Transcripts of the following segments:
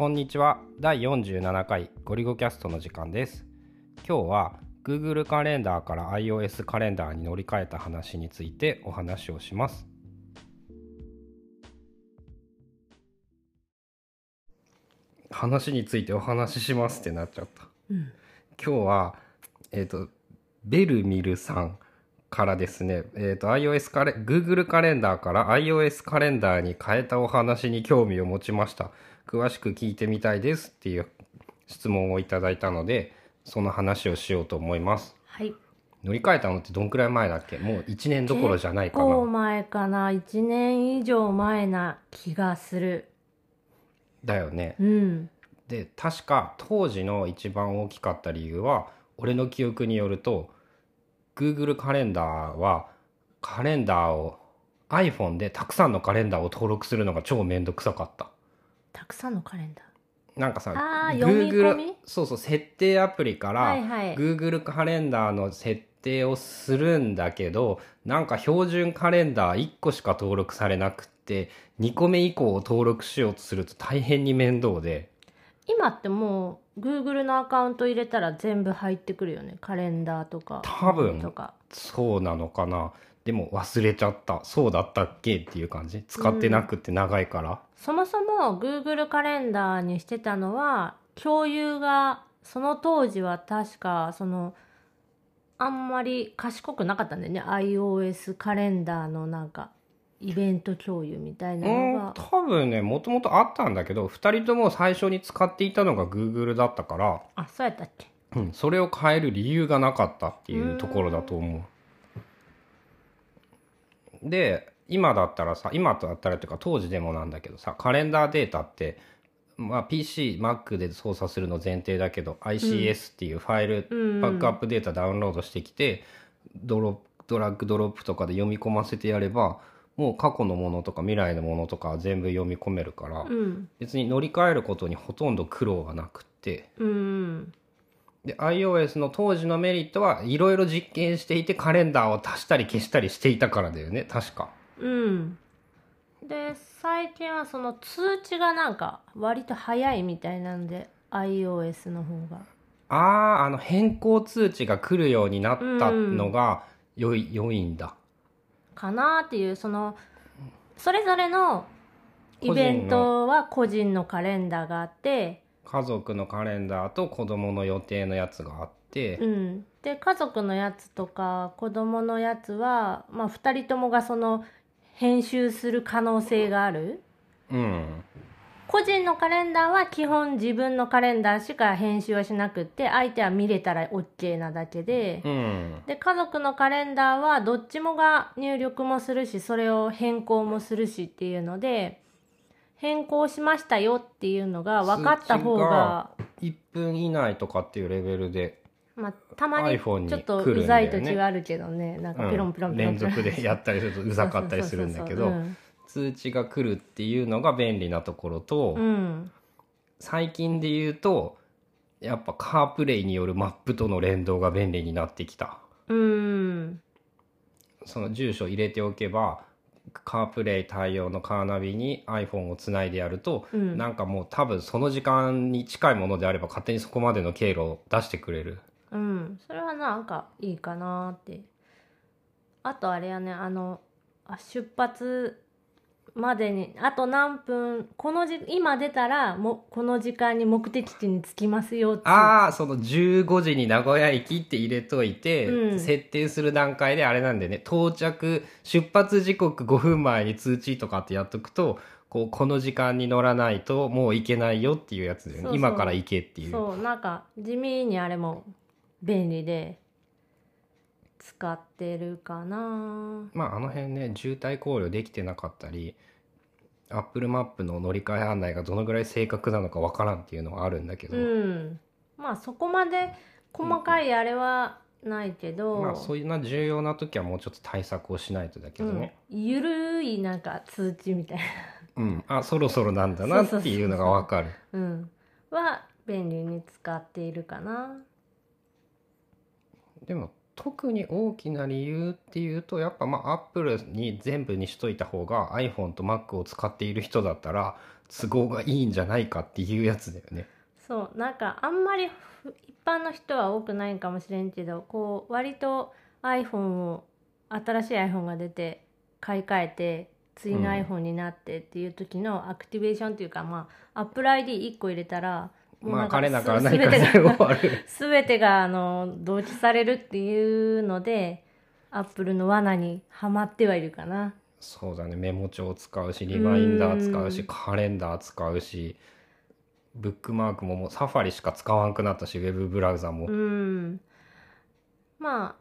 こんにちは。第47回ゴリゴキャストの時間です。今日は Google カレンダーから iOS カレンダーに乗り換えた話についてお話をします。話についてお話ししますってなっちゃった、うん。今日はえっ、とベルミルさんからですね、えっ、と iOS カレ Google カレンダーから iOS カレンダーに変えたお話に興味を持ちました詳しく聞いてみたいですっていう質問をいただいたのでその話をしようと思います。はい。乗り換えたのってどんくらい前だっけ？もう1年どころじゃないか結構な前かな。1年以上前な気がする。だよね。うん。で確か当時の一番大きかった理由は俺の記憶によると Google カレンダーはカレンダーを iPhone でたくさんのカレンダーを登録するのが超めんどくさかったたくさんのカレンダなんかさあー読み込み？そうそう設定アプリかーら、はいはい。Google カレンダーの設定をするんだけどなんか標準カレンダー1個しか登録されなくって2個目以降を登録しようとすると大変に面倒で。今ってもう Google のアカウント入れたら全部入ってくるよね。カレンダーとか。多分とか。そうなのかなでも忘れちゃった。そうだったっけ？っていう感じ？使ってなくって長いから、そもそも Google カレンダーにしてたのは共有がその当時は確かそのあんまり賢くなかったんだよね。iOS カレンダーのなんかイベント共有みたいなうのが。ん多分ねもともとあったんだけど2人とも最初に使っていたのが Google だったから、あそうやったっけ？うん、それを変える理由がなかったっていうところだと思う。で今だったらさ今だったらっていうか当時でもなんだけどさカレンダーデータって、まあ、PCMac で操作するの前提だけど ICS っていうファイル、うん。バックアップデータダウンロードしてきてドロドラッグドロップとかで読み込ませてやればもう過去のものとか未来のものとかは全部読み込めるから、うん。別に乗り換えることにほとんど苦労がなくって。うんで iOS の当時のメリットはいろいろ実験していてカレンダーを足したり消したりしていたからだよね。確か。うん。で最近はその通知がなんか割と早いみたいなんで iOS の方が。あああの変更通知が来るようになったのが良い,、良いんだ。かなっていうそのそれぞれのイベントは個人のカレンダーがあって家族のカレンダーと子供の予定のやつがあって、うん、で家族のやつとか子供のやつは、まあ、2人ともがその編集する可能性がある。うん個人のカレンダーは基本自分のカレンダーしか編集はしなくって相手は見れたら OK なだけで、うん。で家族のカレンダーはどっちもが入力もするしそれを変更もするしっていうので変更しましたよっていうのが分かった方が1分以内とかっていうレベルで、まあ、たまにちょっとうざい時はあるけどねなんかうんピロンピロンピロン。連続でやったりするとうざかったりするんだけど通知が来るっていうのが便利なところと、そううん。最近で言うとやっぱカープレイによるマップとの連動が便利になってきた。うんうん。その住所入れておけばカープレイ対応のカーナビに iPhone をつないでやると、うん。なんかもう多分その時間に近いものであれば勝手にそこまでの経路を出してくれる。うん。それはなんかいいかなって。あとあれやねあのあ出発までにあと何分このじ今出たらもこの時間に目的地に着きますよってああその15時に名古屋駅って入れといて、うん。設定する段階であれなんでね到着出発時刻5分前に通知とかってやっとくとこうこの時間に乗らないともう行けないよっていうやつだよね。そうそう。今から行けっていう。そうなんか地味にあれも便利で使ってるかな。まああの辺ね渋滞考慮できてなかったりアップルマップの乗り換え案内がどのぐらい正確なのかわからんっていうのはあるんだけど、うん。まあそこまで細かいあれはないけど、まあそういうな重要な時はもうちょっと対策をしないとだけどね、うん、ゆるいなんか通知みたいな。うん、あそろそろなんだなっていうのがわかる。うん、は便利に使っているかな。でも特に大きな理由っていうとやっぱまあアップルに全部にしといた方が iPhone と Mac を使っている人だったら都合がいいんじゃないかっていうやつだよね。そうなんかあんまりふ一般の人は多くないかもしれんけどこう割と iPhone を新しい iPhone が出て買い替えて次のうん iPhone になってっていう時のアクティベーションっていうか、まあ AppleID1 個入れたらまあなんか彼らか何か全てが全部終わる。全てがあの同期されるっていうので Apple の罠にはまってはいるかな。そうだねメモ帳使うしリマインダー使うしうんカレンダー使うしブックマークももうサファリしか使わんくなったしウェブブラウザも、うんま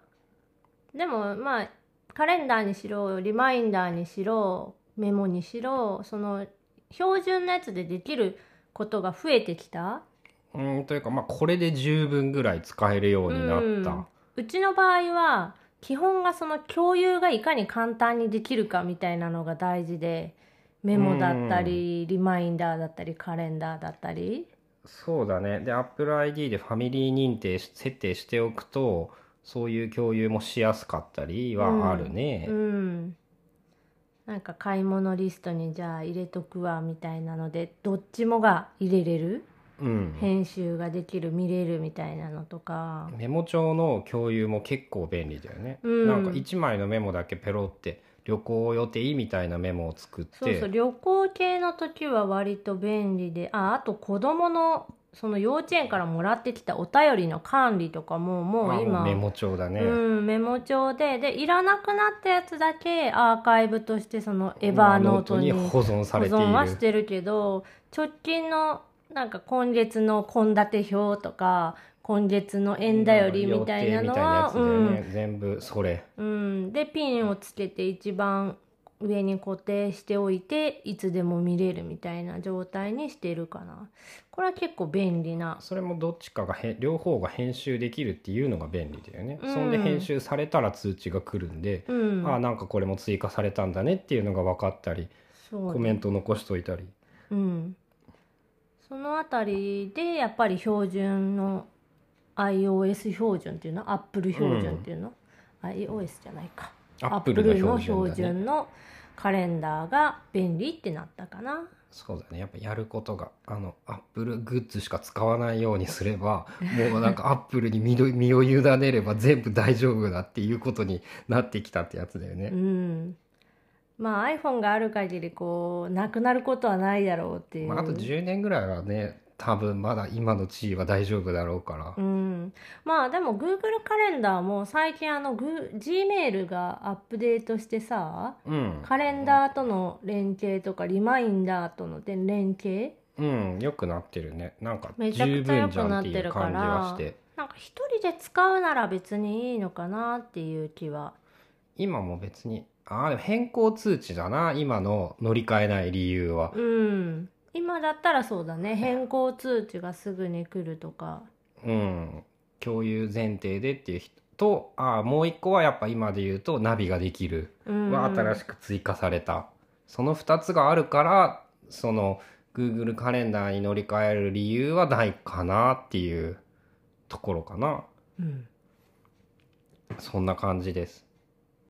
あでもまあカレンダーにしろリマインダーにしろメモにしろその標準のやつでできることが増えてきた？うん、というかまあこれで十分ぐらい使えるようになった、うん。うちの場合は基本がその共有がいかに簡単にできるかみたいなのが大事でメモだったりリマインダーだったりカレンダーだったり。そうだね。で AppleID でファミリー認定し設定しておくとそういう共有もしやすかったりはあるね。うんなんか買い物リストにじゃあ入れとくわみたいなのでどっちもが入れれる？うん、編集ができる見れるみたいなのとか。メモ帳の共有も結構便利だよね、うん。なんか1枚のメモだけペロって旅行予定みたいなメモを作って。そうそう旅行系の時は割と便利で。ああと子供のその幼稚園からもらってきたお便りの管理とかももあう今メモ帳だね、うん、メモ帳ででいらなくなったやつだけアーカイブとしてそのエバーノートに保存さ保れている。存はしてるけど直近のなんか今月の献立表とか今月の円頼りみたいなのは予定みたいなやつだよね、全部それ。うん、うん、でピンをつけて一番上に固定しておいていつでも見れるみたいな状態にしてるかな。これは結構便利な。それもどっちかがへ両方が編集できるっていうのが便利だよね、うん。そんで編集されたら通知が来るんで、うん。ああなんかこれも追加されたんだねっていうのが分かったりね。コメント残しといたり。うん、そのあたりでやっぱり標準の iOS 標準っていうの？Apple 標準っていうの、iOS じゃないか Apple の標準だね。標準のカレンダーが便利ってなったかな。そうだね。やっぱやることがあのアップルグッズしか使わないようにすればもうなんかアップルに身を委ねれば全部大丈夫だっていうことになってきたってやつだようね、ん。まあ iPhone がある限りこうなくなることはないだろうっていう、まあ、あと10年ぐらいはね多分まだ今の地位は大丈夫だろうから。う、ん、まあでも Google カレンダーも最近あの、G、Gmail がアップデートしてさうん。カレンダーとの連携とかリマインダーとの連携？うん。良くなってるね。なんかめちゃく十ちゃ良分じゃんってくなってるかいう感じがらして。なんか一人で使うなら別にいいのかなっていう気は。今も別にああでも変更通知だな。今の乗り換えない理由は。うん今だったらそうだね。変更通知がすぐに来るとか。うん。共有前提でっていう人。とああもう一個はやっぱ今で言うとナビができる。うん。は新しく追加された、その2つがあるからその Google カレンダーに乗り換える理由はないかなっていうところかな。うん。そんな感じです